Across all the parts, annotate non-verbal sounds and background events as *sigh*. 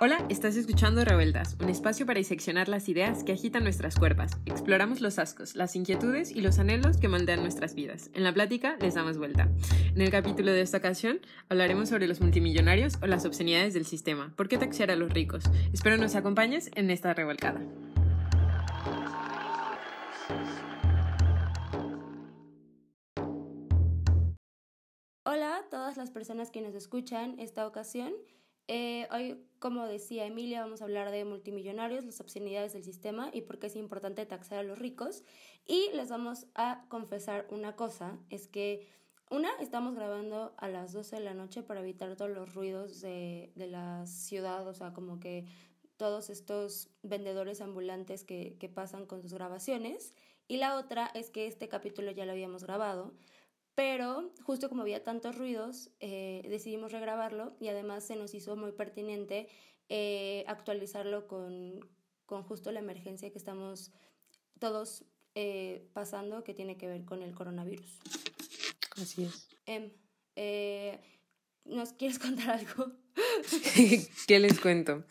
Hola, estás escuchando Revueltas, un espacio para diseccionar las ideas que agitan nuestras cuerpas. Exploramos los ascos, las inquietudes y los anhelos que moldean nuestras vidas. En la plática les damos vuelta. En el capítulo de esta ocasión hablaremos sobre los multimillonarios o las obscenidades del sistema. ¿Por qué taxear a los ricos? Espero nos acompañes en esta revolcada. Hola a todas las personas que nos escuchan esta ocasión. Eh, hoy, como decía Emilia, vamos a hablar de multimillonarios, las obscenidades del sistema y por qué es importante taxar a los ricos. Y les vamos a confesar una cosa, es que una, estamos grabando a las 12 de la noche para evitar todos los ruidos de, de la ciudad, o sea, como que todos estos vendedores ambulantes que, que pasan con sus grabaciones. Y la otra es que este capítulo ya lo habíamos grabado, pero justo como había tantos ruidos, eh, decidimos regrabarlo y además se nos hizo muy pertinente eh, actualizarlo con, con, justo la emergencia que estamos todos eh, pasando que tiene que ver con el coronavirus. Así es. Em, ¿Nos quieres *laughs* contar algo? *laughs* ¿Qué les cuento?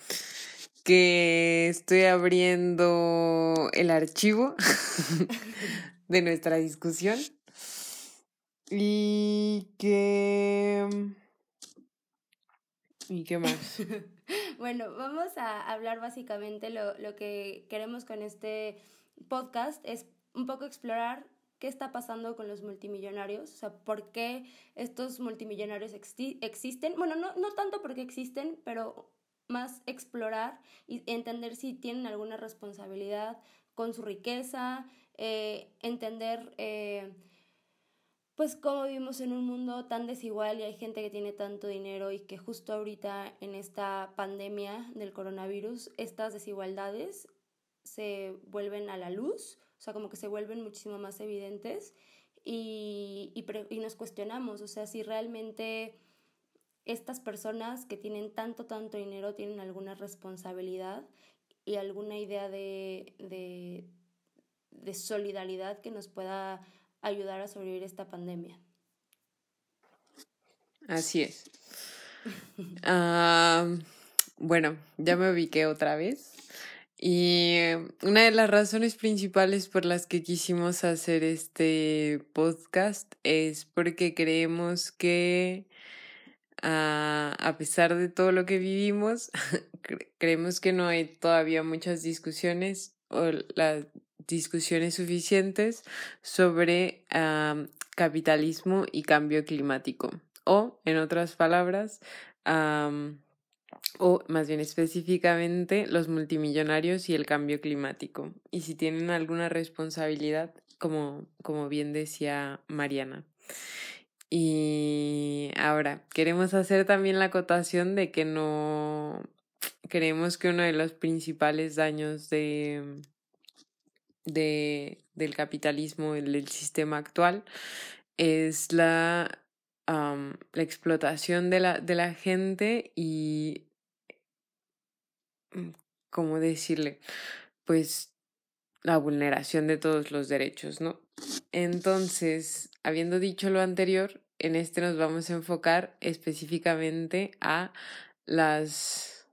Que estoy abriendo el archivo *laughs* de nuestra discusión y que... ¿Y qué más? *laughs* bueno, vamos a hablar básicamente lo, lo que queremos con este podcast es un poco explorar qué está pasando con los multimillonarios, o sea, por qué estos multimillonarios existen. Bueno, no, no tanto porque existen, pero más explorar y entender si tienen alguna responsabilidad con su riqueza, eh, entender eh, pues como vivimos en un mundo tan desigual y hay gente que tiene tanto dinero y que justo ahorita en esta pandemia del coronavirus, estas desigualdades se vuelven a la luz, o sea, como que se vuelven muchísimo más evidentes y, y, nos cuestionamos, o sea, si realmente estas personas que tienen tanto, tanto dinero tienen alguna responsabilidad y alguna idea de, de, de solidaridad que nos pueda ayudar a sobrevivir esta pandemia. Así es. *laughs* Bueno, ya me ubiqué otra vez. Y una de las razones principales por las que quisimos hacer este podcast es porque creemos que a pesar de todo lo que vivimos, *laughs* creemos que no hay todavía muchas discusiones o la, discusiones suficientes sobre capitalismo y cambio climático. O, en otras palabras, o más bien específicamente, los multimillonarios y el cambio climático. Y si tienen alguna responsabilidad, como, como bien decía Mariana. Y ahora, queremos hacer también la acotación de que no creemos que uno de los principales daños de, de, del capitalismo, del sistema actual, es la, la explotación de la, de la gente y, mm, ¿cómo decirle? Pues la vulneración de todos los derechos, ¿no? Entonces, habiendo dicho lo anterior, en este nos vamos a enfocar específicamente a las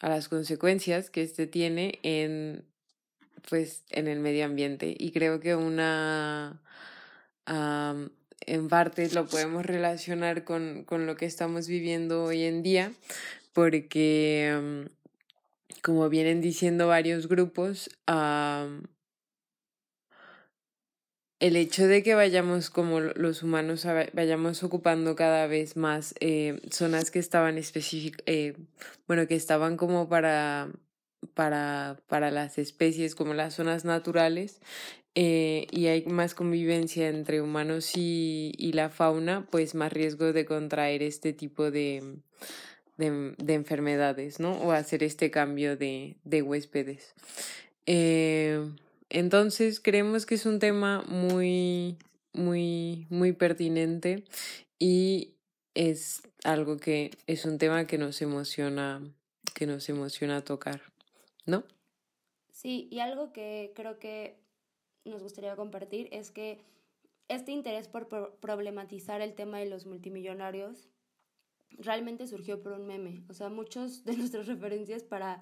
a las consecuencias que este tiene en pues en el medio ambiente y creo que una en parte lo podemos relacionar con, con, lo que estamos viviendo hoy en día porque como vienen diciendo varios grupos el hecho de que vayamos como los humanos vayamos ocupando cada vez más eh, zonas que estaban específicas, eh, bueno, que estaban como para, para, para las especies, como las zonas naturales, eh, y hay más convivencia entre humanos y, y, la fauna, pues más riesgo de contraer este tipo de, de, de enfermedades, ¿no? O hacer este cambio de, de huéspedes. Entonces creemos que es un tema muy, muy, muy pertinente y es algo que es un tema que nos emociona, que nos emociona tocar, ¿no? Sí, y algo que creo que nos gustaría compartir es que este interés por problematizar el tema de los multimillonarios realmente surgió por un meme. O sea, muchos de *laughs* nuestras referencias para,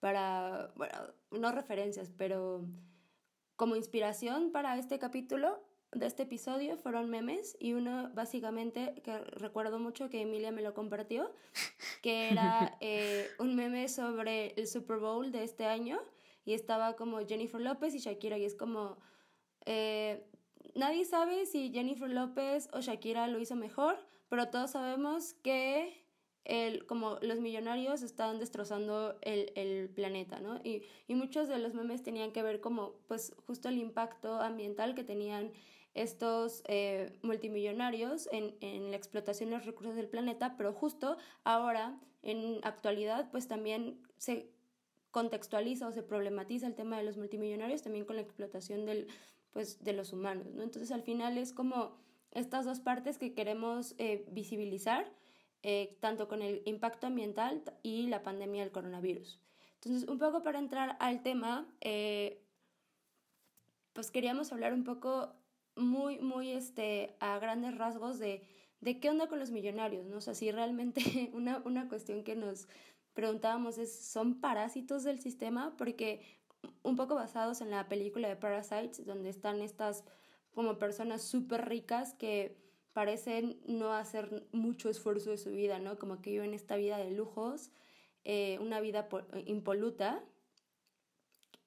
para, bueno, no referencias, pero como inspiración para este capítulo de este episodio fueron memes y uno básicamente que recuerdo mucho que Emilia me lo compartió, que era *laughs* eh, un meme sobre el Super Bowl de este año y estaba como Jennifer López y Shakira y es como eh, nadie sabe si Jennifer López o Shakira lo hizo mejor, pero todos sabemos que el, como los millonarios están destrozando el, el planeta, ¿no? Y, y, muchos de los memes tenían que ver como, pues, justo el impacto ambiental que tenían estos eh, multimillonarios en, en, la explotación de los recursos del planeta, pero justo ahora, en actualidad, pues también se contextualiza o se problematiza el tema de los multimillonarios también con la explotación del, pues, de los humanos, ¿no? Entonces, al final es como estas dos partes que queremos eh, visibilizar, eh, tanto con el impacto ambiental y la pandemia del coronavirus. Entonces, un poco para entrar al tema, eh, pues queríamos hablar un poco muy, muy este, a grandes rasgos de, de qué onda con los millonarios, ¿no? O sea, si realmente *laughs* una, una cuestión que nos preguntábamos es, ¿son parásitos del sistema? Porque un poco basados en la película de Parasites, donde están estas como personas súper ricas que parecen no hacer mucho esfuerzo de su vida, ¿no? Como que viven esta vida de lujos, eh, una vida impoluta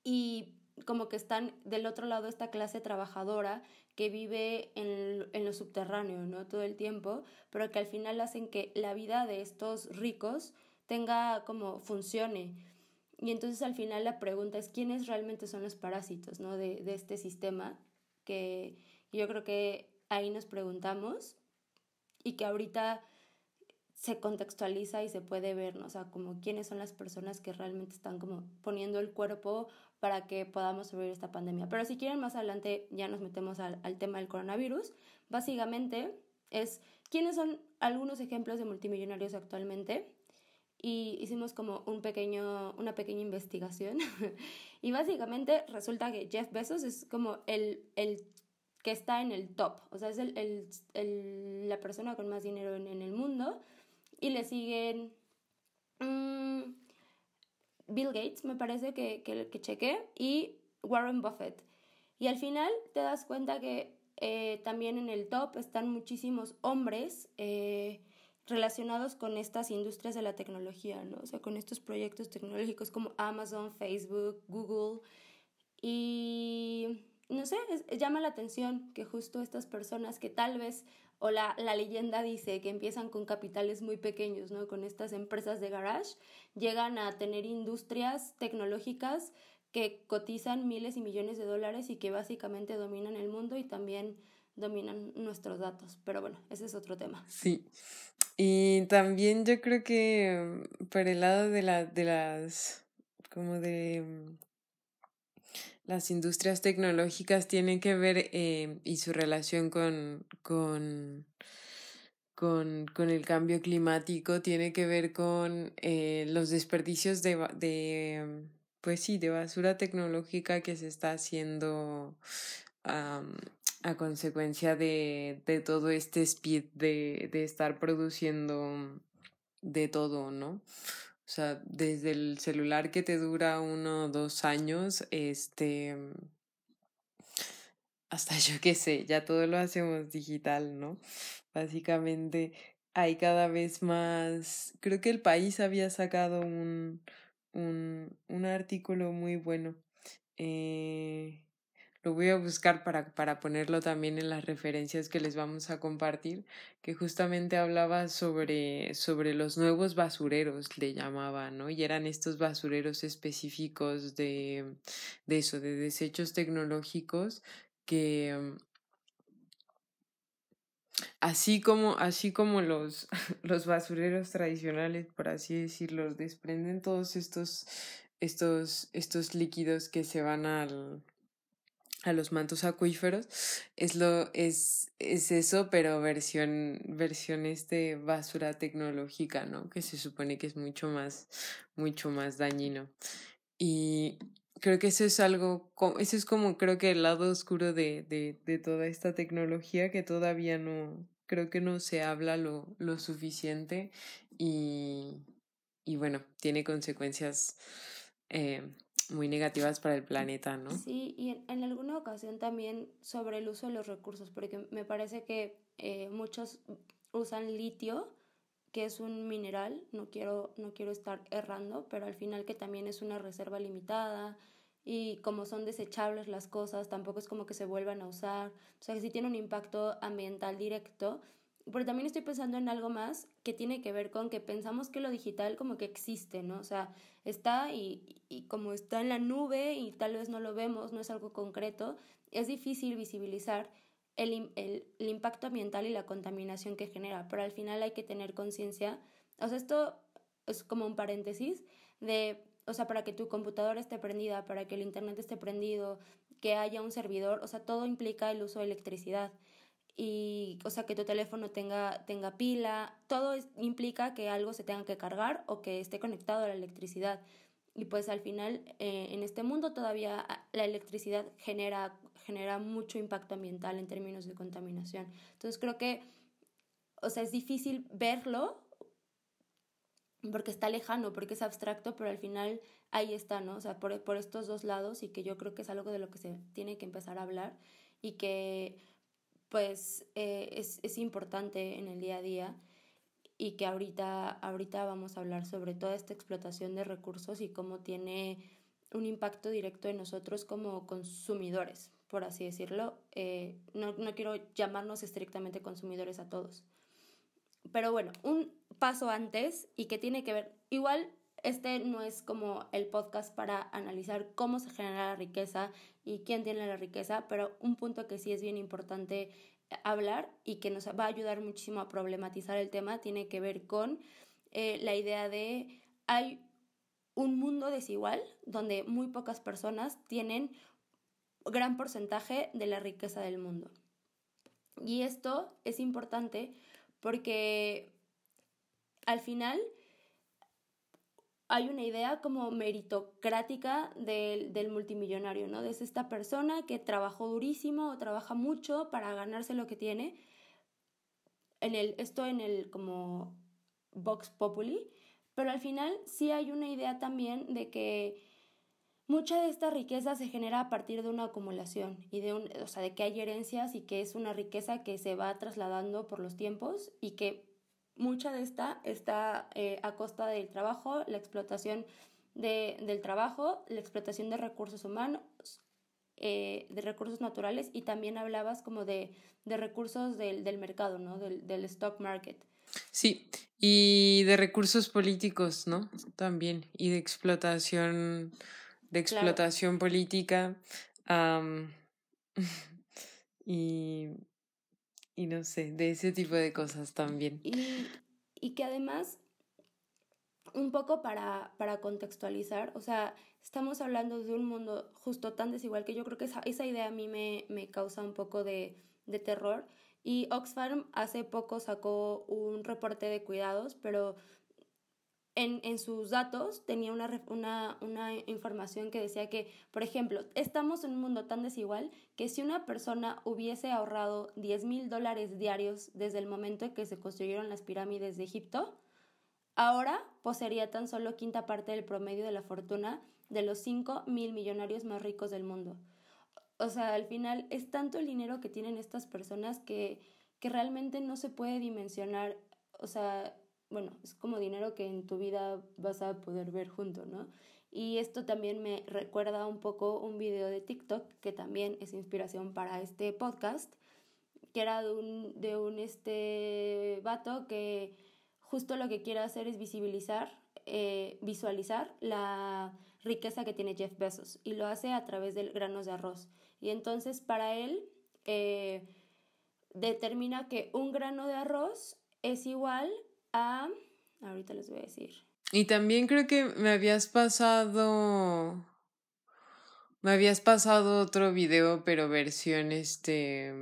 y como que están del otro lado esta clase trabajadora que vive en, en lo subterráneo, ¿no? Todo el tiempo, pero que al final hacen que la vida de estos ricos tenga como funcione. Y entonces al final la pregunta es quiénes realmente son los parásitos, ¿no? De, de este sistema que yo creo que ahí nos preguntamos y que ahorita se contextualiza y se puede ver, ¿no? o sea, como quiénes son las personas que realmente están como poniendo el cuerpo para que podamos sobrevivir esta pandemia. Pero si quieren más adelante ya nos metemos al, al tema del coronavirus. Básicamente es quiénes son algunos ejemplos de multimillonarios actualmente y hicimos como un pequeño, una pequeña investigación *laughs* y básicamente resulta que Jeff Bezos es como el, el que está en el top, o sea, es el, el, el, la persona con más dinero en, en, el mundo y le siguen mmm, Bill Gates, me parece que, que, que chequé, y Warren Buffett. Y al final te das cuenta que eh, también en el top están muchísimos hombres eh, relacionados con estas industrias de la tecnología, ¿no? O sea, con estos proyectos tecnológicos como Amazon, Facebook, Google. Y no sé, llama la atención que justo estas personas que tal vez, o la, la, leyenda dice que empiezan con capitales muy pequeños, ¿no? Con estas empresas de garage, llegan a tener industrias tecnológicas que cotizan miles y millones de dólares y que básicamente dominan el mundo y también dominan nuestros datos. Pero bueno, ese es otro tema. Sí. Y también yo creo que mm, por el lado de, la, de las, como de mm, las industrias tecnológicas tiene que ver eh, y su relación con, con, con, con, el cambio climático tiene que ver con eh, los desperdicios de, de, pues sí, de basura tecnológica que se está haciendo a consecuencia de, de todo este speed de, de estar produciendo de todo, ¿no? O sea, desde el celular que te dura uno o dos años, este, hasta *laughs* yo qué sé, ya todo lo hacemos digital, ¿no? Básicamente hay cada vez más, creo que el país había sacado un, un, un artículo muy bueno. Eh, lo voy a buscar para, para ponerlo también en las referencias que les vamos a compartir, que justamente hablaba sobre, sobre los nuevos basureros, le llamaba, ¿no? Y eran estos basureros específicos de, de eso, de desechos tecnológicos que así como, así como los, *laughs* los basureros tradicionales, por así decirlo, desprenden todos estos, estos, estos líquidos que se van al, a los mantos acuíferos es lo es, es eso pero versión versión este basura tecnológica no que se supone que es mucho más mucho más dañino. Y creo que eso es algo eso es como creo que el lado oscuro de, de, de toda esta tecnología que todavía no creo que no se habla lo, lo suficiente y, y bueno, tiene consecuencias eh, muy negativas para el planeta, ¿no? Sí, y en, alguna ocasión también sobre el uso de los recursos, porque me parece que eh, muchos usan litio, que es un mineral, no quiero, no quiero estar errando, pero al final que también es una reserva limitada y como son desechables las cosas, tampoco es como que se vuelvan a usar, o sea que sí tiene un impacto ambiental directo pero también estoy pensando en algo más que tiene que ver con que pensamos que lo digital como que existe, ¿no? O sea, está y, y como está en la nube y tal vez no lo vemos, no es algo concreto, es difícil visibilizar el, el, el impacto ambiental y la contaminación que genera, pero al final hay que tener conciencia, o sea, esto es como un paréntesis de, o sea, para que tu computadora esté prendida, para que el internet esté prendido, que haya un servidor, o sea, todo implica el uso de electricidad y, o sea, que tu teléfono tenga, tenga pila, todo implica que algo se tenga que cargar o que esté conectado a la electricidad. Y pues al final, eh, en este mundo todavía ah, la electricidad genera, genera mucho impacto ambiental en términos de contaminación. Entonces creo que, o sea, es difícil verlo porque está lejano, porque es abstracto, pero al final ahí está, ¿no? O sea, por, por estos dos lados y que yo creo que es algo de lo que se tiene que empezar a hablar y que pues eh, es, es, importante en el día a día y que ahorita, ahorita vamos a hablar sobre toda esta explotación de recursos y cómo tiene un impacto directo en nosotros como consumidores, por así decirlo. Eh, no, no quiero llamarnos estrictamente consumidores a todos. Pero bueno, un paso antes y que tiene que ver, igual este no es como el podcast para analizar cómo se genera la riqueza y quién tiene la riqueza, pero un punto que sí es bien importante hablar y que nos va a ayudar muchísimo a problematizar el tema tiene que ver con eh, la idea de hay un mundo desigual donde muy pocas personas tienen gran porcentaje de la riqueza del mundo. Y esto es importante porque al final hay una idea como meritocrática del, del, multimillonario, ¿no? Es esta persona que trabajó durísimo o trabaja mucho para ganarse lo que tiene. En el, esto en el como Vox Populi, pero al final sí hay una idea también de que mucha de esta riqueza se genera a partir de una acumulación y de un, o sea, de que hay herencias y que es una riqueza que se va trasladando por los tiempos y que mucha de esta está eh, a costa del trabajo, la explotación de, del trabajo, la explotación de recursos humanos, eh, de recursos naturales y también hablabas como de, de recursos del, del, mercado, ¿no? Del, del, stock market. Sí, y de recursos políticos, ¿no? También, y de explotación, de explotación política. *laughs* y y no sé, de ese tipo de cosas también. Y, que además, un poco para, para contextualizar, o sea, estamos hablando de un mundo justo tan desigual que yo creo que esa, esa idea a mí me, me causa un poco de, de terror. Y Oxfam hace poco sacó un reporte de cuidados, pero en, en, sus datos tenía una, una, una, información que decía que, por ejemplo, estamos en un mundo tan desigual que si una persona hubiese ahorrado 10 mil dólares diarios desde el momento en que se construyeron las pirámides de Egipto, ahora poseería tan solo quinta parte del promedio de la fortuna de los 5 mil millonarios más ricos del mundo. O sea, al final es tanto el dinero que tienen estas personas que, que realmente no se puede dimensionar. O sea, bueno, es como dinero que en tu vida vas a poder ver junto, ¿no? Y esto también me recuerda un poco un video de TikTok que también es inspiración para este podcast, que era de un, de un este vato que justo lo que quiere hacer es visibilizar, eh, visualizar la riqueza que tiene Jeff Bezos y lo hace a través de granos de arroz. Y entonces para él eh, determina que un grano de arroz es igual ahorita les voy a decir. Y también creo que me habías pasado... Me habías pasado otro video, pero versión este...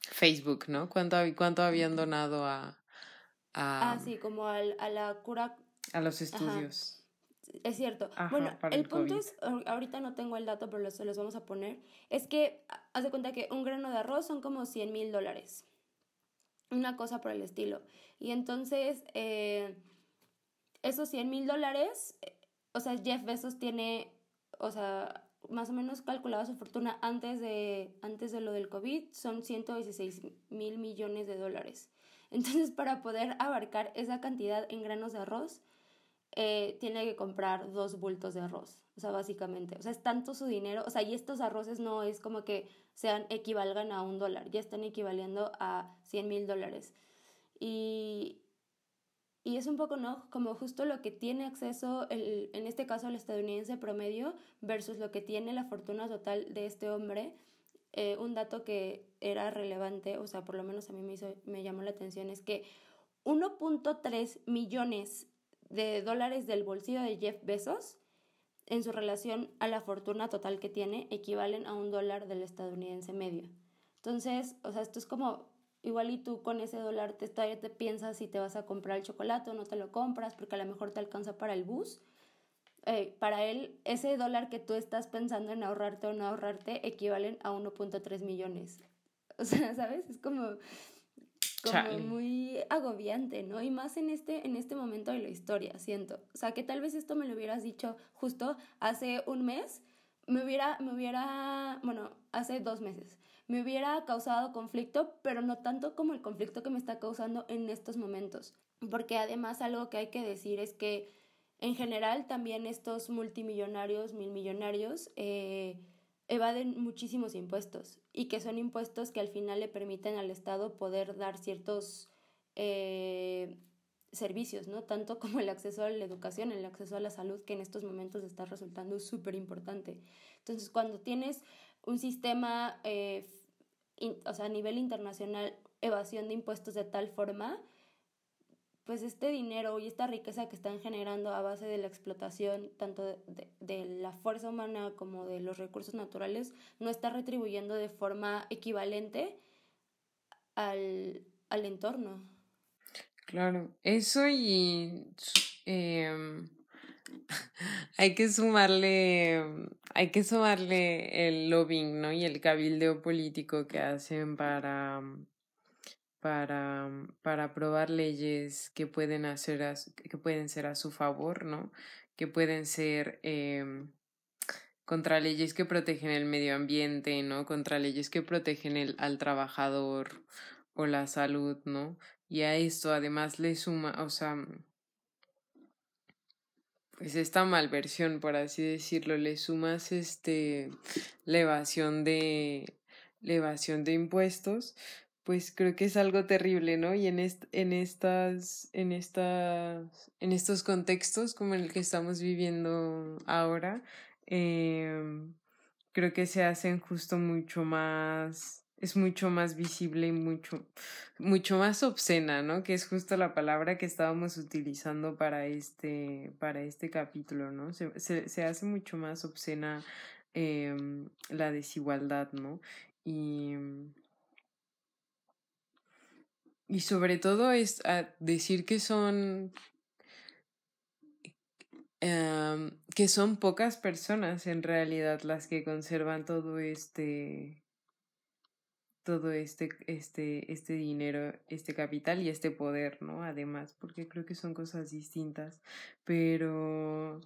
Facebook, ¿no? ¿Cuánto, cuánto habían donado a, a... Ah, sí, como al, a la cura... A los estudios. Es cierto. bueno, el, punto es, ahorita no tengo el dato, pero los, los vamos a poner, es que, haz de cuenta que un grano de arroz son como 100 mil dólares. Una cosa por el estilo. Y entonces, eh, esos 100 mil dólares, eh, o sea, Jeff Bezos tiene, o sea, más o menos calculado su fortuna antes de, antes de lo del COVID, son 116 mil millones de dólares. *laughs* Entonces, para poder abarcar esa cantidad en granos de arroz, eh, tiene que comprar dos bultos de arroz, o sea, básicamente. O sea, es tanto su dinero, o sea, y estos arroces no es como que sean, equivalgan a un dólar, ya están equivaliendo a 100 mil dólares. Y, y es un poco, ¿no? Como justo lo que tiene acceso, el, en este caso, el estadounidense promedio versus lo que tiene la fortuna total de este hombre. Eh, un dato que era relevante, o sea, por lo menos a mí me, hizo, me llamó la atención, es que 1.3 millones de dólares del bolsillo de Jeff Bezos en su relación a la fortuna total que tiene equivalen a un dólar del estadounidense medio. Entonces, o sea, esto es como, igual y tú con ese dólar te, te piensas si te vas a comprar el chocolate o no te lo compras porque a lo mejor te alcanza para el bus. Eh, para él, ese dólar que tú estás pensando en ahorrarte o no ahorrarte equivalen a 1.3 millones. *laughs* O sea, ¿sabes? Es como como muy agobiante, ¿no? Y más en este, en este momento de la historia, siento. O sea, que tal vez esto me lo hubieras dicho justo hace un mes, me hubiera, me hubiera, bueno, hace dos meses, me hubiera causado conflicto, pero no tanto como el conflicto que me está causando en estos momentos. Porque además algo que hay que decir es que en general también estos multimillonarios, mil millonarios, eh, evaden muchísimos impuestos y que son impuestos que al final le permiten al Estado poder dar ciertos eh, servicios, ¿no? Tanto como el acceso a la educación, el acceso a la salud, que en estos momentos está resultando súper importante. Entonces, cuando tienes un sistema, eh, o sea, a nivel internacional, evasión de impuestos de tal forma, pues este dinero y esta riqueza que están generando a base de la explotación tanto de, la fuerza humana como de los recursos naturales no está retribuyendo de forma equivalente al, entorno. Claro, eso y em, *laughs* hay que sumarle, hay que sumarle el lobbying, ¿no? Y el cabildeo político que hacen para para, para aprobar leyes que pueden, hacer que pueden ser a su favor, ¿no? Que pueden ser eh, contra leyes que protegen el medio ambiente, ¿no? Contra leyes que protegen el, al trabajador o la salud, ¿no? Y a esto además le suma, o sea, pues esta malversión, por así decirlo, le sumas este *sniffs* evasión de la evasión de impuestos, pues creo que es algo terrible, ¿no? Y en, en, estas, en, estas, en estos contextos como en el que estamos viviendo ahora, eh, creo que se hacen justo mucho más, es mucho más visible y mucho, mucho más obscena, ¿no? Que es justo la palabra que estábamos utilizando para este, para este capítulo, ¿no? Se, se, se hace mucho más obscena eh, la desigualdad, ¿no? Y y sobre todo es decir que son em, que son pocas personas en realidad las que conservan todo este todo este este este dinero, este capital y este poder, ¿no? Además, porque creo que son cosas distintas, pero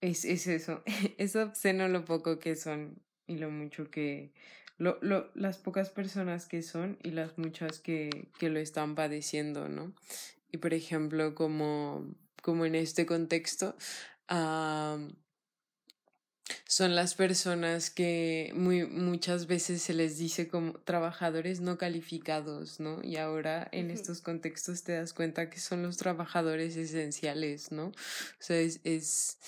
es, es eso, *laughs* es obsceno lo poco que son y lo mucho que lo, lo, las pocas personas que son y las muchas que, que lo están padeciendo, ¿no? Y por ejemplo, como, como en este contexto, son las personas que muy, muchas veces se les dice como trabajadores no calificados, ¿no? Y ahora en estos contextos te das cuenta que son los trabajadores esenciales, ¿no? O sea, es, es,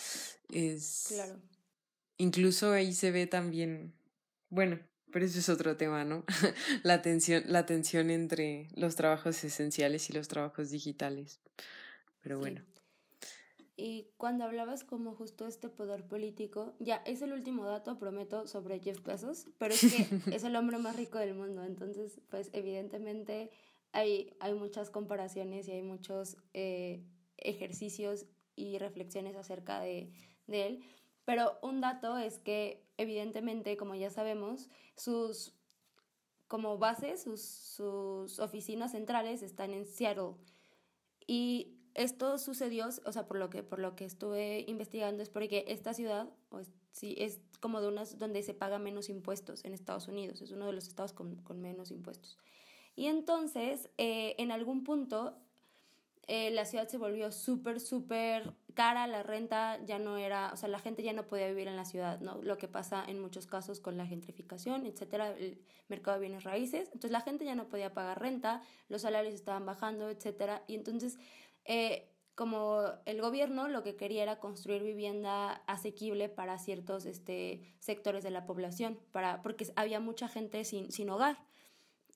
es... Claro. Incluso ahí se ve también, bueno, pero eso es otro tema, ¿no? *laughs* la, tensión, la tensión entre los trabajos esenciales y los trabajos digitales. Pero bueno. Y cuando hablabas como justo este poder político, ya es el último dato, prometo, sobre Jeff Bezos, pero es que *laughs* es el hombre más rico del mundo, entonces pues evidentemente hay, hay muchas comparaciones y hay muchos eh, ejercicios y reflexiones acerca de, de él, pero un dato es que evidentemente, como ya sabemos, sus como base, sus, sus oficinas centrales están en Seattle. Y esto sucedió, o sea, por lo que, por lo que estuve investigando, es porque esta ciudad, sí, es como de unas donde se paga menos impuestos en Estados Unidos, es uno de los estados con, con menos impuestos. Y entonces, eh, en algún punto, eh, la ciudad se volvió súper, súper cara, la renta ya no era, o sea, la gente ya no podía vivir en la ciudad, ¿no? Lo que pasa en muchos casos con la gentrificación, etcétera, el mercado de bienes raíces. Entonces, la gente ya no podía pagar renta, los salarios estaban bajando, etcétera. Y entonces, eh, como el gobierno lo que quería era construir vivienda asequible para ciertos este, sectores de la población, para, porque había mucha gente sin, sin hogar.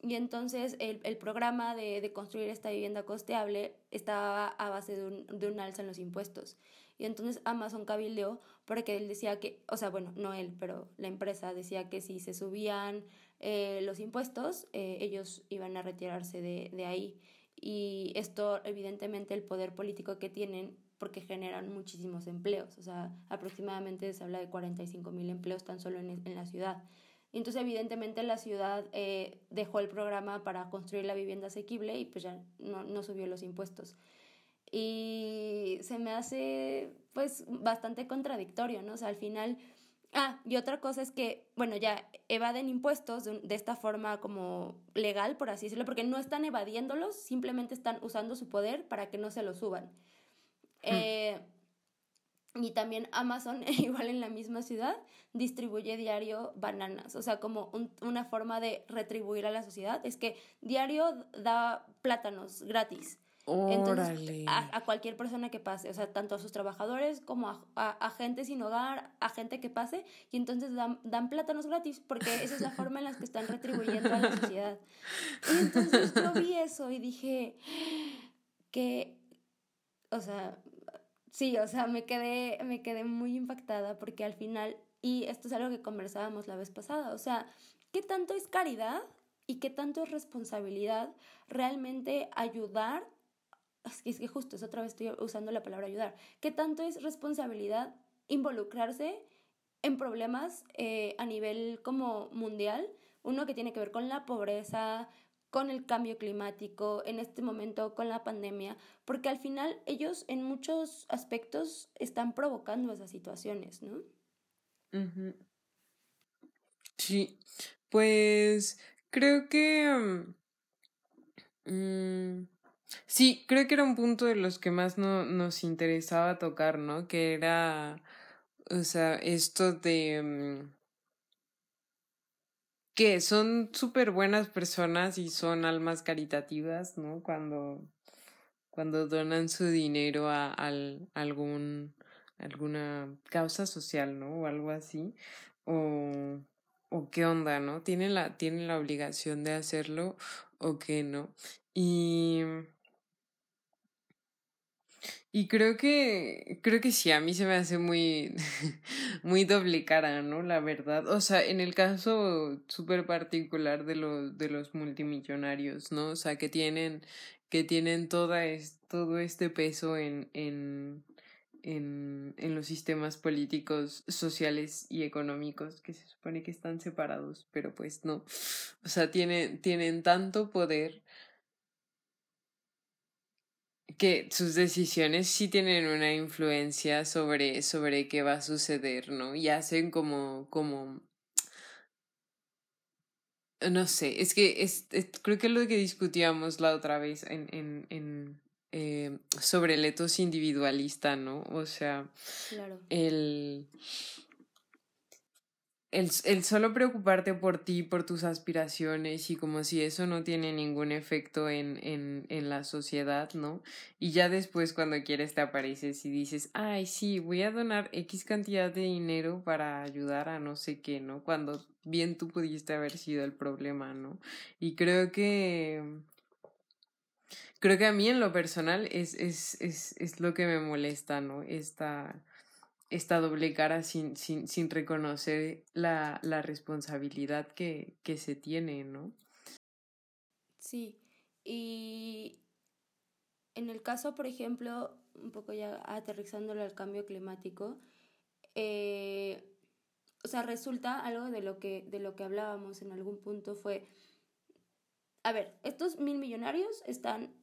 Y entonces el, el programa de, de, construir esta vivienda costeable estaba a base de un, de un alza en los impuestos. Y entonces Amazon cabildeó porque él decía que, o sea, bueno, no él, pero la empresa decía que si se subían eh, los impuestos, eh, ellos iban a retirarse de, de ahí y esto evidentemente el poder político que tienen porque generan muchísimos empleos, o sea, aproximadamente se habla de 45 mil empleos tan solo en, en, la ciudad. Entonces, evidentemente, la ciudad eh, dejó el programa para construir la vivienda asequible y pues ya no, no subió los impuestos. Y se me hace, pues, bastante contradictorio, ¿no? O sea, al final Ah, y otra cosa es que, bueno, ya evaden impuestos de, de, esta forma como legal, por así decirlo, porque no están evadiéndolos, simplemente están usando su poder para que no se los suban. Hmm. Eh, y también Amazon, *laughs* igual en la misma ciudad, distribuye diario bananas, o sea, como un, una forma de retribuir a la sociedad, es que diario da plátanos gratis. Entonces, a, cualquier persona que pase, o sea, tanto a sus trabajadores como a, a, gente sin hogar, a gente que pase, y entonces dan, dan, plátanos gratis, porque esa es la forma en la que están retribuyendo a la sociedad. Y entonces yo vi eso y dije *gasps* que, o sea, sí, o sea, me quedé, me quedé muy impactada porque al final, y esto es algo que conversábamos la vez pasada, o sea, ¿qué tanto es caridad? y qué tanto es responsabilidad realmente ayudar es que, es justo, es otra vez estoy usando la palabra ayudar, ¿qué tanto es responsabilidad involucrarse en problemas eh, a nivel como mundial? Uno que tiene que ver con la pobreza, con el cambio climático, en este momento con la pandemia, porque al final ellos en muchos aspectos están provocando esas situaciones, ¿no? Sí, pues creo que... Um, Sí, creo que era un punto de los que más no, nos interesaba tocar, ¿no? Que era, o sea, esto de... Mm, que son súper buenas personas y son almas caritativas, ¿no? Cuando, cuando donan su dinero a, al, algún, alguna causa social, ¿no? O algo así. O, o qué onda, ¿no? ¿Tienen la, tienen la obligación de hacerlo o qué no? Y y creo que, creo que sí, a mí se me hace muy, *laughs* muy doble cara, ¿no? La verdad. O sea, en el caso súper particular de los, de los multimillonarios, ¿no? O sea, que tienen, que tienen toda es, todo este peso en, en, en, en los sistemas políticos, sociales y económicos, que se supone que están separados, pero pues no. O sea, tienen, tienen tanto poder que sus decisiones sí tienen una influencia sobre, sobre qué va a suceder, ¿no? Y hacen como, como, no sé, es que es, creo que lo que discutíamos la otra vez en, en, en eh, sobre el etos individualista, ¿no? O sea, claro. el el, el, solo preocuparte por ti, por tus aspiraciones y como si eso no tiene ningún efecto en, en, en la sociedad, ¿no? Y ya después cuando quieres te apareces y dices, ay, sí, voy a donar X cantidad de dinero para ayudar a no sé qué, ¿no? Cuando bien tú pudiste haber sido el problema, ¿no? Y creo que... Creo que a mí en lo personal es, es, es, es lo que me molesta, ¿no? Esta esta doble cara sin, sin, sin reconocer la, la responsabilidad que, que se tiene, ¿no? Sí, y en el caso, por ejemplo, un poco ya aterrizándolo al cambio climático, eh, o sea, resulta algo de lo que, de lo que hablábamos en algún punto fue a ver, estos mil millonarios están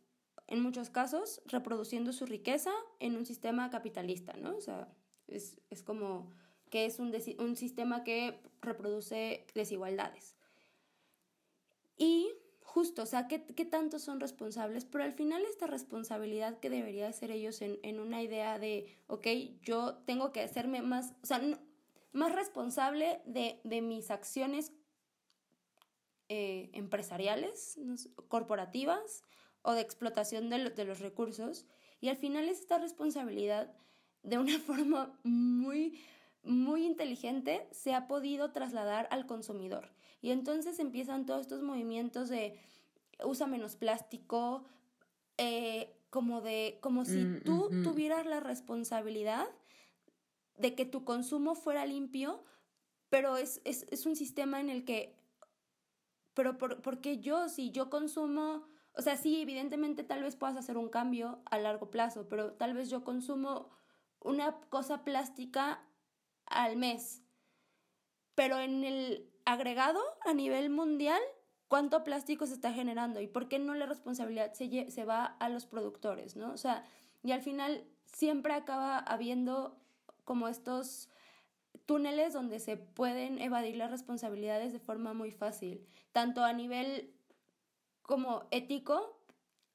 en muchos casos reproduciendo su riqueza en un sistema capitalista, ¿no? O sea, es, es como que es un, un sistema que reproduce desigualdades. Y justo, o sea, ¿qué, ¿qué, tanto son responsables? Pero al final esta responsabilidad que debería ser ellos en, en una idea de, ok, yo tengo que hacerme más, o sea, más responsable de, de mis acciones eh, empresariales, corporativas o de explotación de, de los recursos. Y al final es esta responsabilidad de una *laughs* forma muy, muy inteligente se ha podido trasladar al consumidor. Y entonces empiezan todos estos movimientos de usa menos plástico, eh, como de, como si mm, tú tuvieras la responsabilidad de que tu consumo fuera limpio, pero es, es, es un sistema en el que pero por, porque yo, si yo consumo, o sea, sí, evidentemente tal vez puedas hacer un cambio a largo plazo, pero tal vez yo consumo una cosa plástica al mes, pero en el agregado a nivel mundial, ¿cuánto plástico se está generando? ¿Y por qué no la responsabilidad se, se va a los productores, no? O sea, y al final siempre acaba habiendo como estos túneles donde se pueden evadir las responsabilidades de forma muy fácil, tanto a nivel como ético,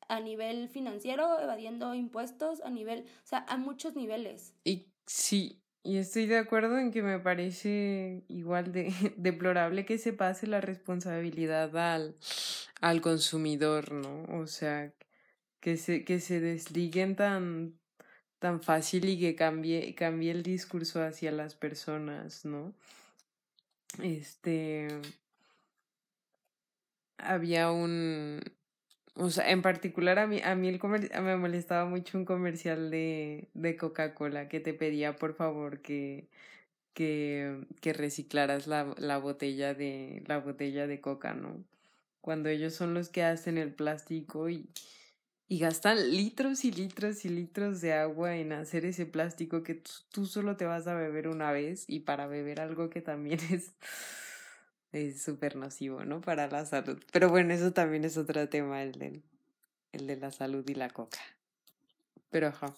a nivel financiero, evadiendo impuestos, a nivel, o sea, a muchos niveles. Y sí, y estoy de acuerdo en que me parece igual de *laughs* deplorable que se pase la responsabilidad al, al consumidor, ¿no? O sea, que se, que se desliguen tan, tan fácil y que cambie, cambie el discurso hacia las personas, ¿no? Este. Había un. O sea, en particular a mí, a mí el me molestaba mucho un comercial de, de Coca-Cola que te pedía por favor que, que, que reciclaras la, la botella de la botella de coca, ¿no? Cuando ellos son los que hacen el plástico y, y gastan litros y litros y litros de agua en hacer ese plástico que tú solo te vas a beber una vez y para beber algo que también *laughs* es es súper nocivo, ¿no? Para la salud. Pero bueno, eso también es otro tema, el de, el de la salud y la coca. Pero ajá.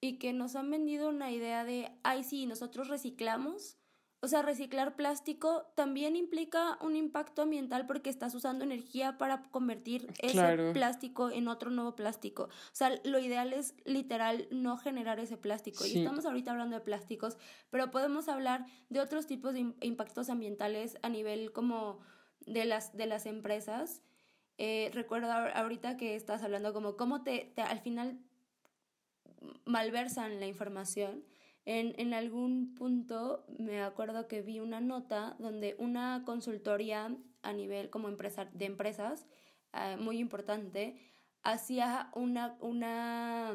Y que nos han vendido una idea de, ay, sí, nosotros reciclamos, o sea, reciclar plástico también implica un impacto ambiental porque estás usando energía para convertir ese plástico en otro nuevo plástico. O sea, lo ideal es literal no generar ese plástico. Y estamos ahorita hablando de plásticos, pero podemos hablar de otros tipos de impactos ambientales a nivel como de las, de las empresas. Eh, recuerdo ahorita que estás hablando como cómo te, te al final malversan la información en, en algún punto me acuerdo que vi una nota donde una consultoría a nivel como empresa, de empresas eh, muy importante hacía una, una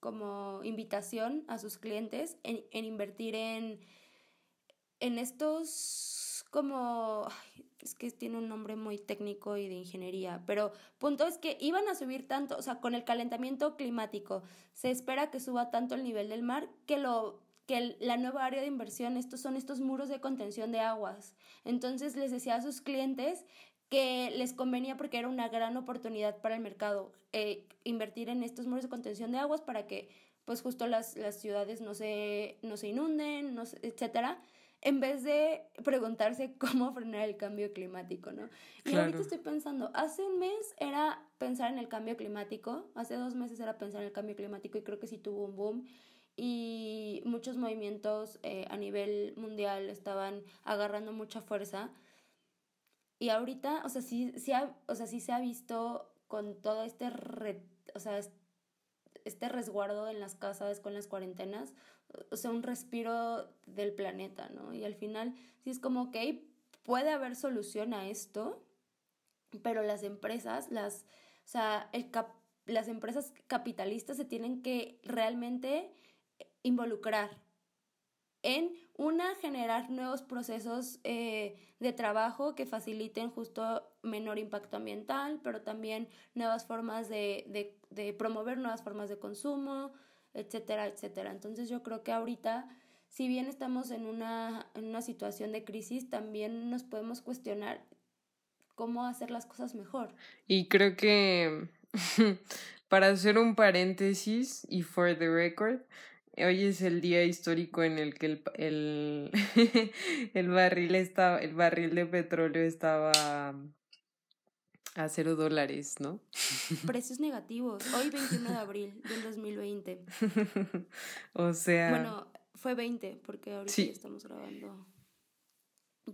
como invitación a sus clientes en, en invertir en, en estos como es que tiene un nombre muy técnico y de ingeniería, pero punto es que iban a subir tanto, o sea, con el calentamiento climático, se espera que suba tanto el nivel del mar que lo que la nueva área de inversión, estos son estos muros de contención de aguas. Entonces les decía a sus clientes que les convenía porque era una gran oportunidad para el mercado eh, invertir en estos muros de contención de aguas para que pues justo las, las ciudades no se, no se inunden, no etcétera en vez de preguntarse *laughs* cómo frenar el cambio climático, ¿no? Y ahorita estoy pensando, hace un mes era pensar en el cambio climático, hace dos meses era pensar en el cambio climático y creo que sí tuvo un boom y muchos movimientos eh, a nivel mundial estaban agarrando mucha fuerza. Y ahorita, o sea, sí, sí, o sea, sí se ha visto con todo este, o sea, este resguardo en las casas con las cuarentenas, o sea, un respiro del planeta, ¿no? Y al final, sí es como, ok, puede haber solución a esto, pero las empresas, las, o sea, el las empresas capitalistas se tienen que realmente involucrar en una, generar nuevos procesos eh, de trabajo que faciliten justo menor impacto ambiental, pero también nuevas formas de, de, de promover nuevas formas de consumo, etcétera, etcétera. Entonces yo creo que ahorita, si bien estamos en una, en una situación de crisis, también nos podemos cuestionar cómo hacer las cosas mejor. Y creo que *laughs* para hacer un paréntesis y for the record, Hoy es el día histórico en el que el, el, *laughs* el barril estaba, el barril de petróleo estaba a cero dólares, ¿no? Precios negativos. Hoy 21 de abril del 2020. *laughs* o sea. Bueno, fue 20 porque ahorita estamos grabando.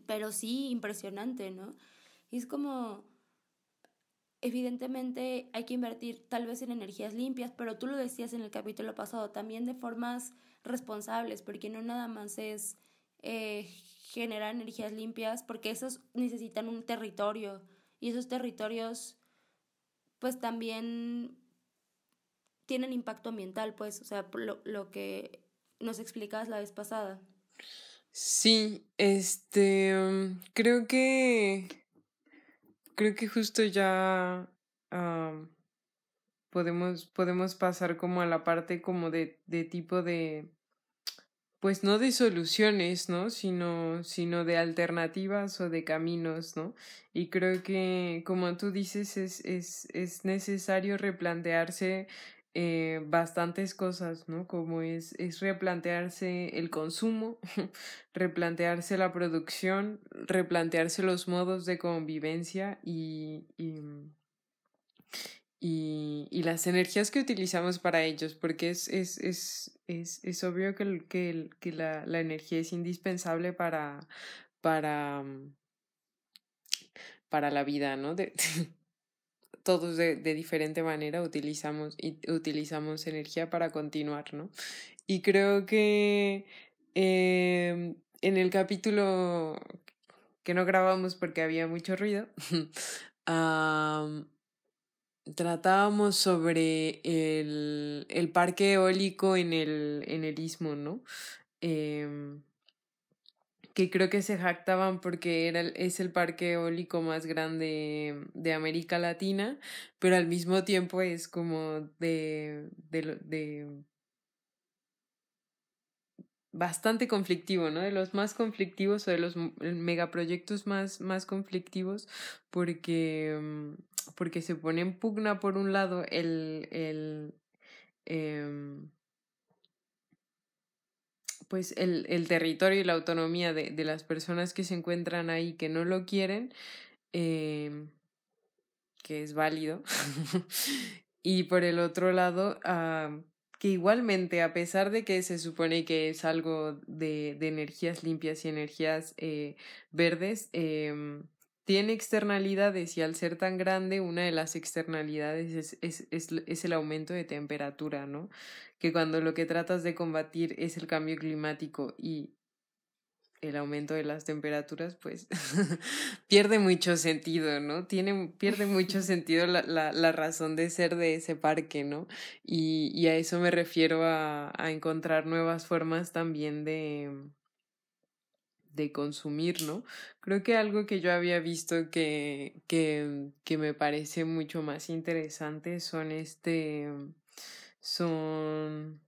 Pero sí, impresionante, ¿no? Y es como evidentemente hay que invertir tal vez en energías limpias, pero tú lo decías en el capítulo pasado, también de formas responsables, porque no nada más es eh, generar energías limpias, porque esos necesitan un territorio y esos territorios pues también tienen impacto ambiental, pues, o sea, lo, lo que nos explicabas la vez pasada. Sí, este, um, creo que creo que justo ya podemos, podemos pasar como a la parte como de, de tipo de, pues no de soluciones, ¿no? Sino, sino de alternativas o de caminos, ¿no? Y creo que, como tú dices, es, es, es necesario replantearse eh, bastantes cosas, ¿no? Como es, es replantearse el consumo, *laughs* replantearse la producción, replantearse los modos de convivencia y, y, y, las energías que utilizamos para ellos, porque es, es, es, es, es obvio que, que, que la, la, energía es indispensable para, para, para la vida, ¿no? De, *laughs* todos de, de diferente manera utilizamos, y utilizamos energía para continuar, ¿no? Y creo que eh, en el capítulo que no grabamos porque había mucho ruido, *laughs* tratábamos sobre el, el, parque eólico en el, en el istmo, ¿no? Eh, que creo que se jactaban porque era, es el parque eólico más grande de América Latina, pero al mismo tiempo es como de, de, de bastante conflictivo, ¿no? De los más conflictivos o de los megaproyectos más, más conflictivos porque, mm, porque se pone en pugna por un lado el, el eh, pues el, el territorio y la autonomía de, de, las personas que se encuentran ahí que no lo quieren, eh, que es válido. *laughs* y por el otro lado, que igualmente, a pesar de que se supone que es algo de, de energías limpias y energías eh, verdes, eh, tiene externalidades y al ser tan grande, una de las externalidades es, es, es, es, el aumento de temperatura, ¿no? Que cuando lo que tratas de combatir es el cambio climático y el aumento de las temperaturas, pues *laughs* pierde mucho sentido, ¿no? Tiene, pierde mucho *laughs* sentido la, la, la, razón de ser de ese parque, ¿no? Y, y a eso me refiero a, a encontrar nuevas formas también de, de consumir, ¿no? Creo que algo que yo había visto que, que, que me parece mucho más interesante son este son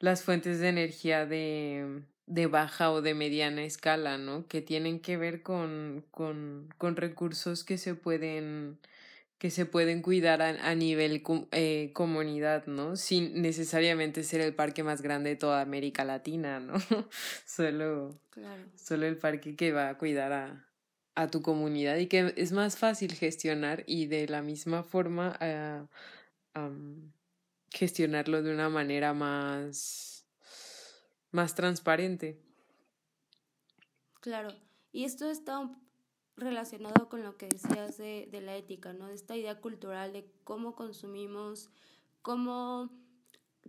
las fuentes de energía de, de baja o de mediana escala, ¿no? Que tienen que ver con, con, con recursos que se pueden que se pueden cuidar a, a nivel eh, comunidad, ¿no? Sin necesariamente ser el parque más grande de toda América Latina, ¿no? *laughs* solo, claro. solo el parque que va a cuidar a, a tu comunidad y que es más fácil gestionar y de la misma forma uh, um, gestionarlo de una manera más, más transparente. Claro, y esto está relacionado con lo que decías de, de la ética, ¿no? De esta idea cultural de cómo consumimos, cómo,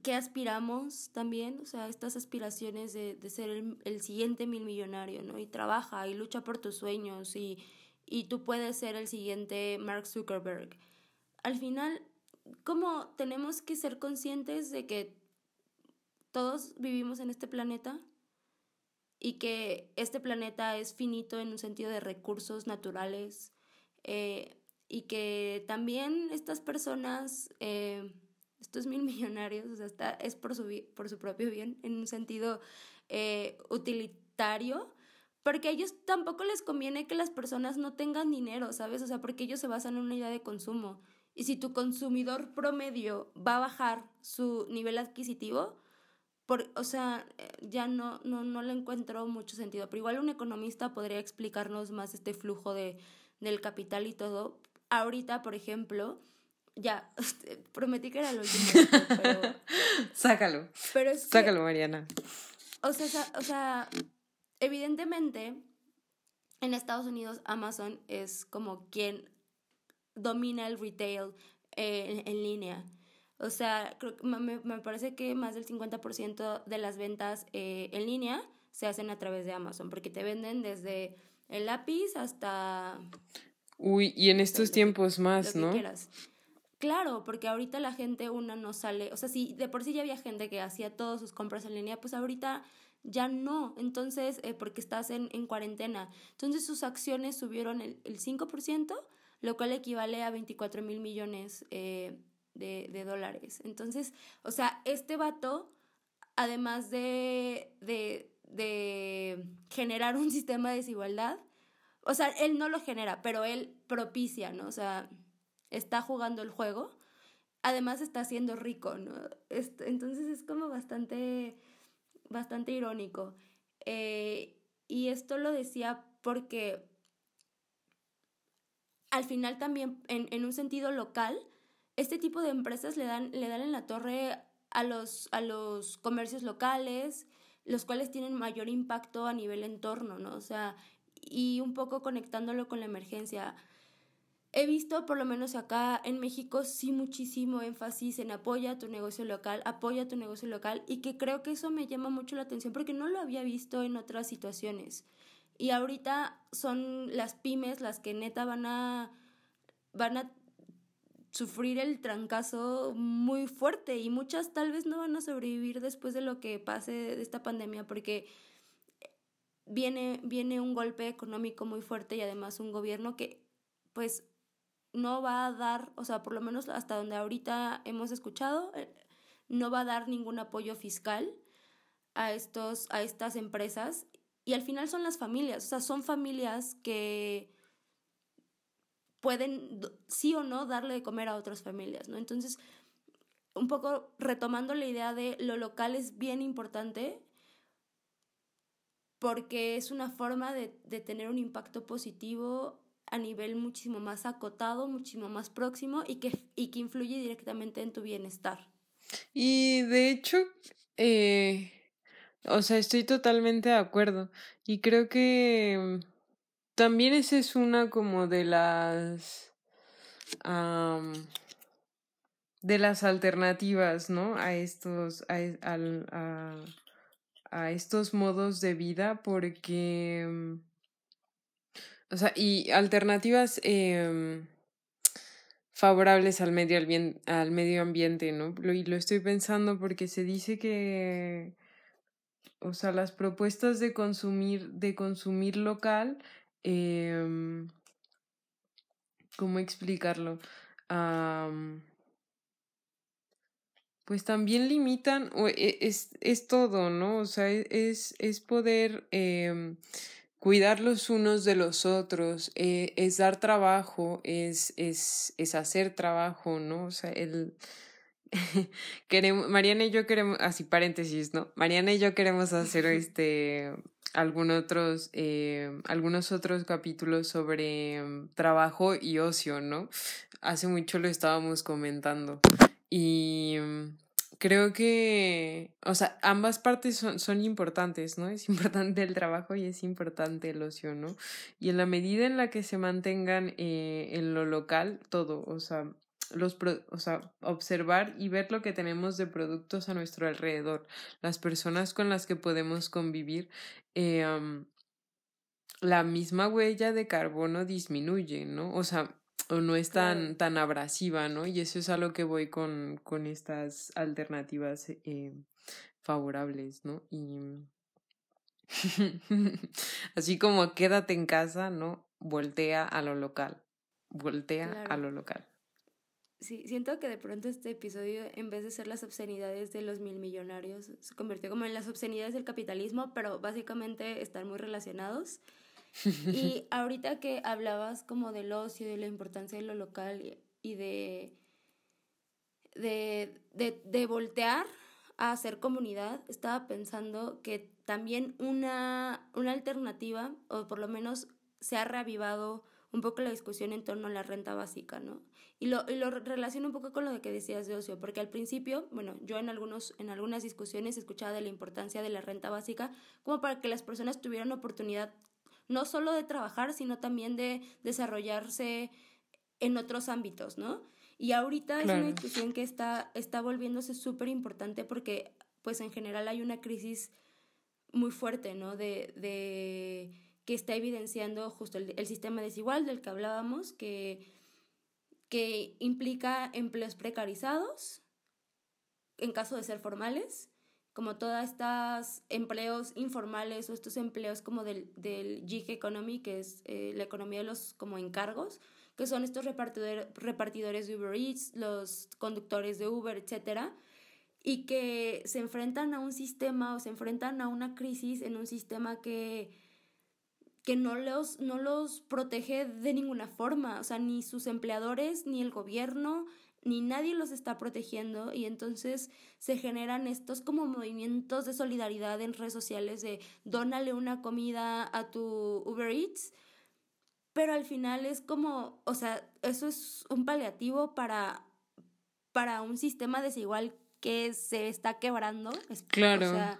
qué aspiramos también, o sea, estas aspiraciones de, de ser el, el, siguiente mil millonario, ¿no? Y trabaja y lucha por tus sueños y, y tú puedes ser el siguiente Mark Zuckerberg. Al final, ¿cómo tenemos que ser conscientes de que todos vivimos en este planeta y que este planeta es finito en un sentido de recursos naturales eh, y que también estas personas, eh, estos mil *laughs* millonarios, o sea, está, es por su, por su propio bien en un sentido eh, utilitario, porque a ellos tampoco les conviene que las personas no tengan dinero, ¿sabes? O sea, porque ellos se basan en una idea de consumo. Y si tu consumidor promedio va a bajar su nivel adquisitivo, por, o sea, eh, ya no, no, no le encuentro mucho sentido. Pero igual un economista podría explicarnos más este flujo de, del capital y todo. Ahorita, por ejemplo, ya, *laughs* prometí que era el último, pero... *laughs* Sácalo. Pero Sácalo, Mariana. O sea, o sea, evidentemente, en Estados Unidos Amazon es como quien domina el retail eh, en, línea. O sea, creo, me, me, parece que más del 50% de las ventas eh, en línea se hacen a través de Amazon, porque te venden desde el lápiz hasta... Uy, y en estos tiempos más, ¿no? Claro, porque ahorita la gente una no sale, o sea, si de por sí ya había gente que hacía todas sus compras en línea, pues ahorita ya no, entonces, eh, porque estás en, en, cuarentena. Entonces sus acciones subieron el, el 5%, lo cual equivale a 24 mil millones eh, de, dólares. Entonces, o sea, este vato, además de, de, generar un sistema de desigualdad, o sea, él no lo genera, pero él propicia, ¿no? O sea, está jugando el juego, además está siendo rico, ¿no? Entonces es como bastante, bastante irónico. Eh, y esto lo decía porque al final también, en, en, un sentido local, este tipo de empresas le dan, le dan en la torre a los, a los comercios locales, los cuales tienen mayor impacto a nivel entorno, ¿no? O sea, y un poco conectándolo con la emergencia. He visto, por lo menos acá en México, sí muchísimo énfasis en apoya tu negocio local, apoya tu negocio local y que creo que eso me llama mucho la atención porque no lo había visto en otras situaciones. Y ahorita son las pymes las que neta van a, van a sufrir el trancazo muy fuerte y muchas tal vez no van a sobrevivir después de lo que pase de esta pandemia porque viene, viene un golpe económico muy fuerte y además un gobierno que pues no va a dar, o sea, por lo menos hasta donde ahorita hemos escuchado, eh, no va a dar ningún apoyo fiscal a, estos, a estas empresas. Y al final son las familias, o sea, son familias que pueden sí o no darle de comer a otras familias, ¿no? Entonces, un poco retomando la idea de lo local es bien importante porque es una forma de, de tener un impacto positivo a nivel muchísimo más acotado, muchísimo más próximo y que, y que influye directamente en tu bienestar. Y de hecho, eh, o sea, estoy totalmente de acuerdo. Y creo que también esa es una como de las... de las alternativas, ¿no? A estos, a, a, estos modos de vida porque o sea, y alternativas eh, favorables al medio, al medio ambiente, ¿no? y lo estoy pensando porque se dice que, o sea, las propuestas de consumir, de consumir local, eh, ¿cómo explicarlo? pues también limitan, o e, es, es todo, ¿no? O sea, e, es, es poder eh, cuidar los unos de los otros, eh, es dar trabajo, es, es, es hacer trabajo, ¿no? O sea, el... *laughs* queremos, Mariana y yo queremos, así paréntesis, ¿no? Mariana y yo queremos hacer *laughs* este algunos otros, eh, algunos otros capítulos sobre mm, trabajo y ocio, ¿no? Hace mucho lo estábamos comentando. Y mm, creo que, o sea, ambas partes son, son importantes, ¿no? Es *laughs* importante el trabajo y es importante el ocio, ¿no? Y en la medida en la que se mantengan eh, en lo local, todo, o sea, los o sea, observar y ver lo que tenemos de productos a nuestro alrededor, las personas con las que podemos convivir, eh, la misma huella de carbono disminuye, ¿no? O sea, o no es tan, tan abrasiva, ¿no? Y eso es a lo que voy con, con estas alternativas eh, favorables, ¿no? Y *laughs* así como quédate en casa, ¿no? Voltea a lo local, voltea a lo local. Sí, siento que de pronto este episodio, en vez de ser las obscenidades de los mil millonarios, se convirtió como en las obscenidades del capitalismo, pero básicamente están muy relacionados. y *laughs* ahorita que hablabas como del ocio, de la importancia de lo local y de, de, de, de voltear a hacer comunidad, estaba pensando que también una, una alternativa, o por lo menos se ha reavivado un poco la discusión en torno a la renta básica, ¿no? Y lo, y lo relaciono un poco con lo que decías de ocio, porque al principio, bueno, yo en, algunos, en algunas discusiones escuchaba de la importancia de la renta básica como para que las personas tuvieran oportunidad no solo de trabajar, sino también de desarrollarse en otros ámbitos, ¿no? Y ahorita es una discusión que está, está volviéndose súper importante porque, pues en general hay una crisis muy fuerte, ¿no? De, de que está evidenciando justo el, el, sistema desigual del que hablábamos, que, que implica empleos precarizados en caso de ser formales, como todos estos empleos informales o estos empleos como del, del gig economy, que es eh, la economía de los como encargos, que son estos repartidor, repartidores de Uber Eats, los conductores de Uber, etcétera, y que se enfrentan a un sistema o se enfrentan a una crisis en un sistema que que no los, no los protege de ninguna forma, o sea, ni sus empleadores, ni el gobierno, ni nadie los está protegiendo y entonces se generan estos como movimientos de solidaridad en redes sociales de dónale una comida a tu Uber Eats, pero al final es como, o sea, eso es un paliativo para, para un sistema desigual que se está quebrando. Claro. O sea,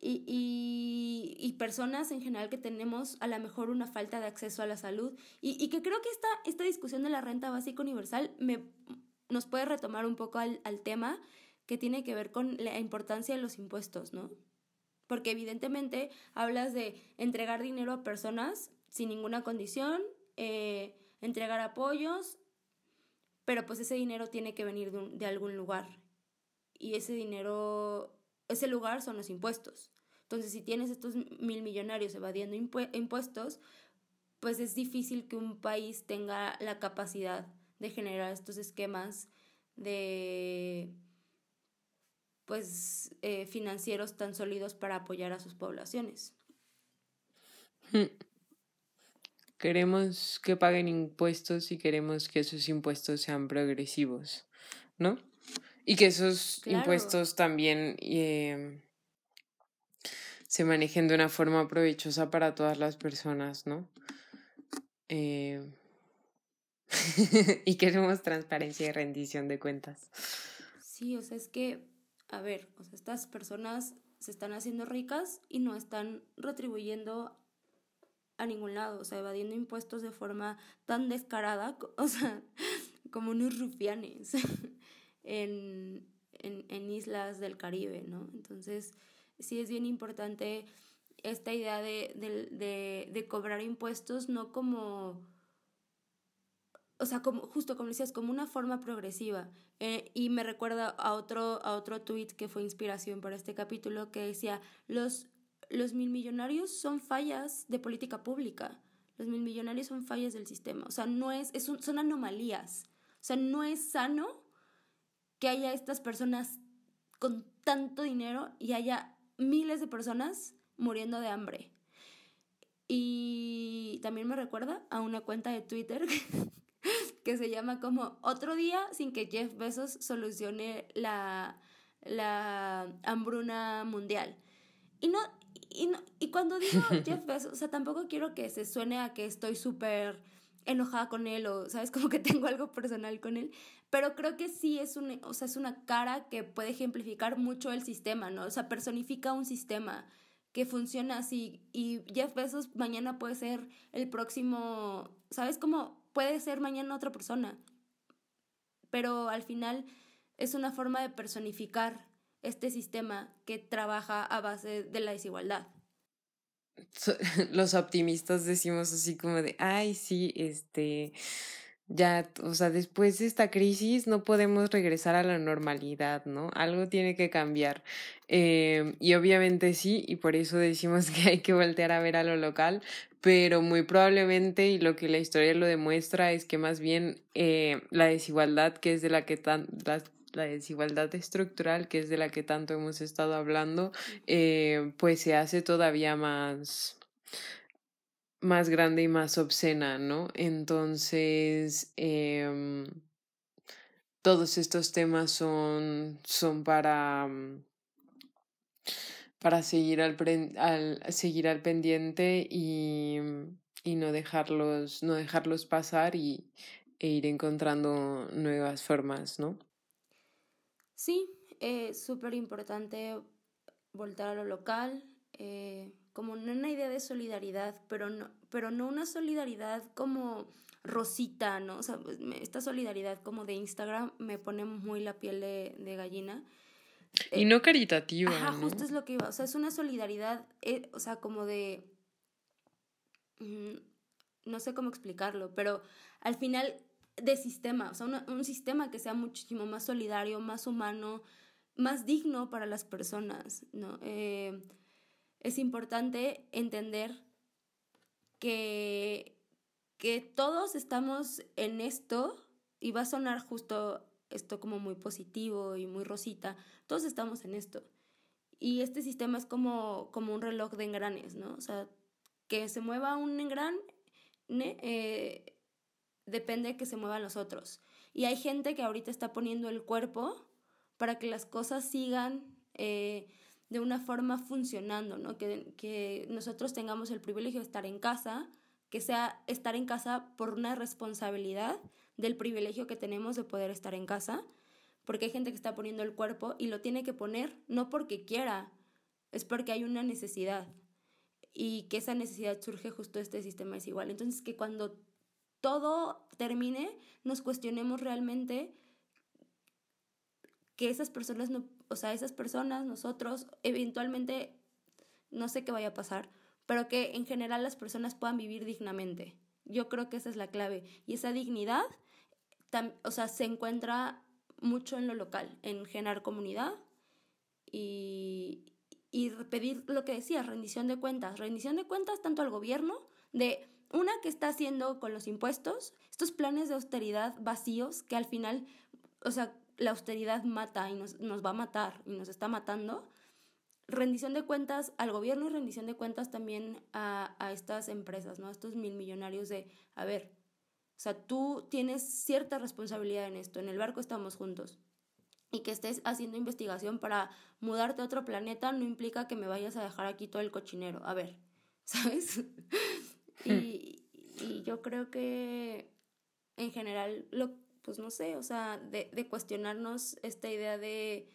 y, y, y, personas en general que tenemos a lo mejor una falta de acceso a la salud y, y que creo que esta, esta discusión de la renta básica universal me, nos puede retomar un poco al, al tema que tiene que ver con la importancia de los impuestos, ¿no? Porque evidentemente hablas de entregar dinero a personas sin ninguna condición, eh, entregar apoyos, pero pues ese dinero tiene que venir de, de algún lugar. Y ese dinero ese lugar son los impuestos. Entonces, si tienes estos mil millonarios evadiendo impuestos, pues es difícil que un país tenga la capacidad de generar estos esquemas de pues eh, financieros tan sólidos para apoyar a sus poblaciones. Hmm. Queremos que paguen impuestos y queremos que esos impuestos sean progresivos, ¿no? Y que esos impuestos también eh, se manejen de una forma provechosa para todas las personas, ¿no? Eh, *laughs* y queremos transparencia y rendición de cuentas. Sí, o sea, es que, a ver, o sea, estas personas se están haciendo ricas y no están retribuyendo a ningún lado, o sea, evadiendo impuestos de forma tan descarada, *laughs* o sea, como unos rufianes. En, en, en islas del Caribe, ¿no? Entonces, sí es bien importante esta idea de, de, de, cobrar impuestos no como, o sea, como, justo como decías, como una forma progresiva. Eh, y me recuerda a otro, a otro tweet que fue inspiración para este capítulo que decía, los, los mil millonarios son fallas de política pública, los mil millonarios son fallas del sistema, o sea, no es, es son anomalías, o sea, no es sano que haya estas personas con tanto dinero y haya miles de personas muriendo de hambre. Y también me recuerda a una cuenta de Twitter *laughs* que se llama como Otro día sin que Jeff Bezos solucione la, la hambruna mundial. Y no, y no, y cuando digo *laughs* Jeff Bezos, o sea, tampoco quiero que se suene a que estoy súper enojada con él o, ¿sabes? *laughs* Como que tengo algo personal con él. Pero creo que sí es, un, o sea, es una cara que puede ejemplificar mucho el sistema, ¿no? O sea, personifica un sistema que funciona así. Y Jeff Bezos mañana puede ser el próximo, ¿sabes? Como puede ser mañana otra persona. Pero al final es una forma de personificar este sistema que trabaja a base de la desigualdad. *laughs* los optimistas decimos así como de, ay, sí, este, ya, o sea, después de esta crisis no podemos regresar a la normalidad, ¿no? Algo tiene que cambiar. Eh, y obviamente sí, y por eso decimos *laughs* que hay que voltear a ver a lo local, pero muy probablemente, y lo que la historia lo demuestra, es que más bien eh, la desigualdad, que es de la que tan, desigualdad estructural, que es de la que tanto hemos estado hablando, eh, pues se hace todavía más más grande y más obscena, ¿no? Entonces, eh, todos estos temas son, son para, mm, para seguir al, al, seguir al pendiente y, y no, dejarlos, no dejarlos pasar y, e ir encontrando nuevas formas, ¿no? Sí, es súper importante voltar a lo local, eh, como una idea de solidaridad, pero no, pero no una solidaridad como rosita, ¿no? O sea, pues, esta solidaridad como de Instagram me pone muy la piel de, de gallina. Y no caritativa. Ajá, justo es lo que iba. O sea, es una solidaridad, eh, o sea, como de... Mm, no sé cómo explicarlo, pero al final de sistema, o sea, un sistema que sea muchísimo más solidario, más humano, más digno para las personas, ¿no? Eh, es importante entender que, que todos estamos en esto, y va a sonar justo esto como muy positivo y muy rosita, todos estamos en esto. Y este sistema es como, como un reloj de engranes, ¿no? O sea, que se mueva un engran eh, depende de que se muevan los otros. Y hay gente que ahorita está poniendo el cuerpo para que las cosas sigan eh, de una forma funcionando, ¿no? Que, que nosotros tengamos el privilegio de estar en casa, que sea estar en casa por una responsabilidad del privilegio que tenemos de poder estar en casa, porque hay gente que está poniendo el cuerpo y lo tiene que poner no porque quiera, es porque hay una necesidad y que esa necesidad surge justo de este sistema desigual. Entonces, que cuando todo termine, nos cuestionemos realmente que esas personas no o sea, esas personas, nosotros, eventualmente, no sé qué vaya a pasar, pero que en general las personas puedan vivir dignamente. Yo creo que esa es la clave. Y esa dignidad, o sea, se encuentra mucho en lo local, en generar comunidad y, y pedir lo que decía, rendición de cuentas. Rendición de cuentas tanto al gobierno, de una que está haciendo con los impuestos, estos planes de austeridad vacíos que al final, o sea, la austeridad mata y nos, nos va a matar y nos está matando. Rendición de cuentas al gobierno y rendición de cuentas también a, a estas empresas, ¿no? A estos mil millonarios de, a ver, o sea, tú tienes cierta responsabilidad en esto, en el barco estamos juntos. Y que estés haciendo investigación para mudarte a otro planeta no implica que me vayas a dejar aquí todo el cochinero. A ver, *laughs* ¿sabes? Y, hmm. y yo creo que en general lo pues no sé, o sea, de, de cuestionarnos esta idea de,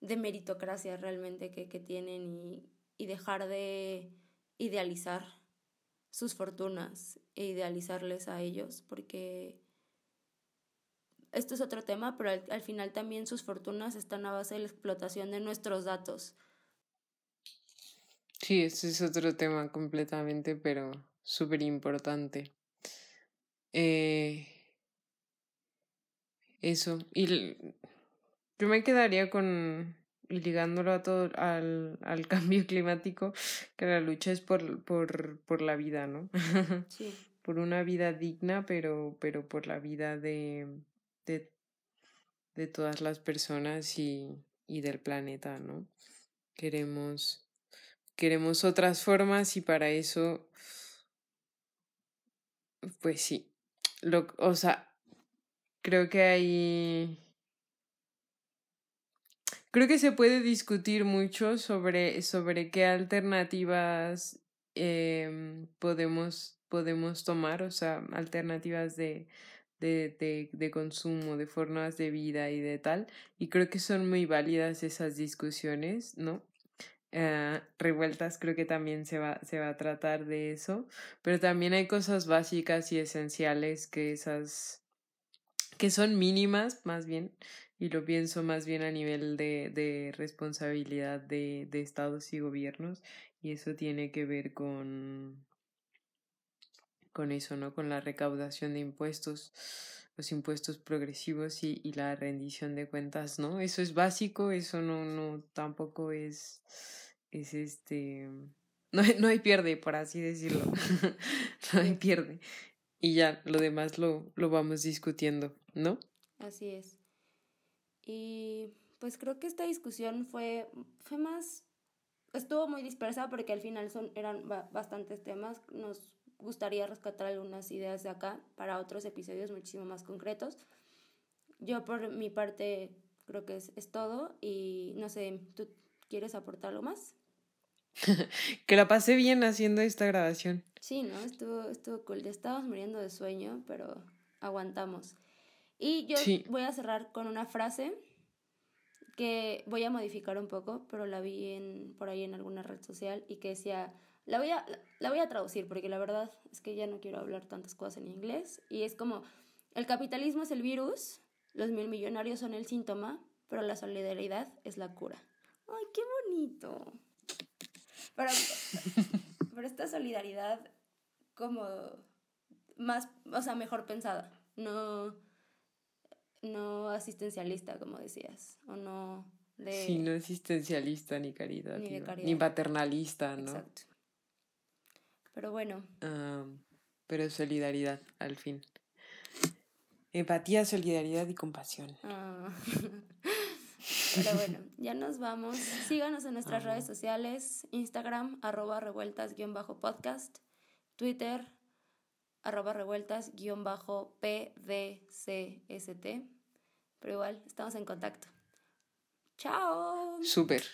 de meritocracia realmente que, que tienen y, y, dejar de idealizar sus fortunas e idealizarles a ellos, porque esto es otro tema, pero al, al final también sus fortunas están a base de la explotación de nuestros datos. Sí, ese es otro tema completamente, pero súper importante. Eh, eso. Y yo me quedaría con, y ligándolo a todo, al, al *laughs* cambio climático, que la lucha es por, por, por la vida, ¿no? *laughs* Sí. por una vida digna, pero, pero por la vida de, de, de todas las personas y, y del planeta, ¿no? Queremos, queremos otras formas y para eso, pues sí. Lo, o sea, creo que hay... Creo que se puede discutir mucho sobre, sobre qué alternativas eh, podemos, podemos tomar, o sea, alternativas de, de, de, de, consumo, de formas de vida y de tal. Y creo que son muy válidas esas discusiones, ¿no? Uh, revueltas creo que también se va, se va a tratar de eso, pero también hay cosas básicas y esenciales que esas que son mínimas más bien, y lo pienso más bien a nivel de, de responsabilidad de, de estados y gobiernos, y eso tiene que ver con con eso, ¿no? Con la recaudación de impuestos, los impuestos progresivos y, y la rendición de cuentas, ¿no? Eso es básico, eso no, no, tampoco es, es este, *laughs* no, no hay pierde, por así decirlo, *laughs* *laughs* no hay pierde. Y ya, lo demás lo, lo vamos discutiendo, ¿no? Así es. Y pues creo que esta discusión fue, fue más, estuvo muy dispersa porque al final son, eran bastantes temas. Nos gustaría rescatar algunas ideas de acá para otros episodios muchísimo más concretos. Yo por mi parte creo que es, es todo y no sé, ¿tú quieres aportar algo más? *laughs* que la pasé bien haciendo esta grabación. Sí, ¿no? Estuvo, estuvo cool. Ya estábamos muriendo de sueño, pero aguantamos. Y yo voy a cerrar con una frase que voy a modificar un poco, pero la vi en, por ahí en alguna red social y que decía, la voy, a, la voy a traducir porque la verdad es que ya no quiero hablar tantas cosas en inglés y es como, el capitalismo es el virus, los mil millonarios son el síntoma, pero la solidaridad es la cura. ¡Ay, qué bonito! Pero, *laughs* pero esta solidaridad como más, o sea, mejor pensada, no, no asistencialista, como decías, o no de... Sí, no asistencialista ni caridad, ni, paternalista, ¿no? Exacto. Pero bueno. Pero solidaridad, al fin. Empatía, solidaridad y compasión. Ah. *laughs* Pero bueno, ya nos vamos. Síganos en nuestras redes sociales, Instagram, arroba revueltas-podcast, Twitter, arroba revueltas-pdcst. Pero igual, estamos en contacto. Chao. Súper.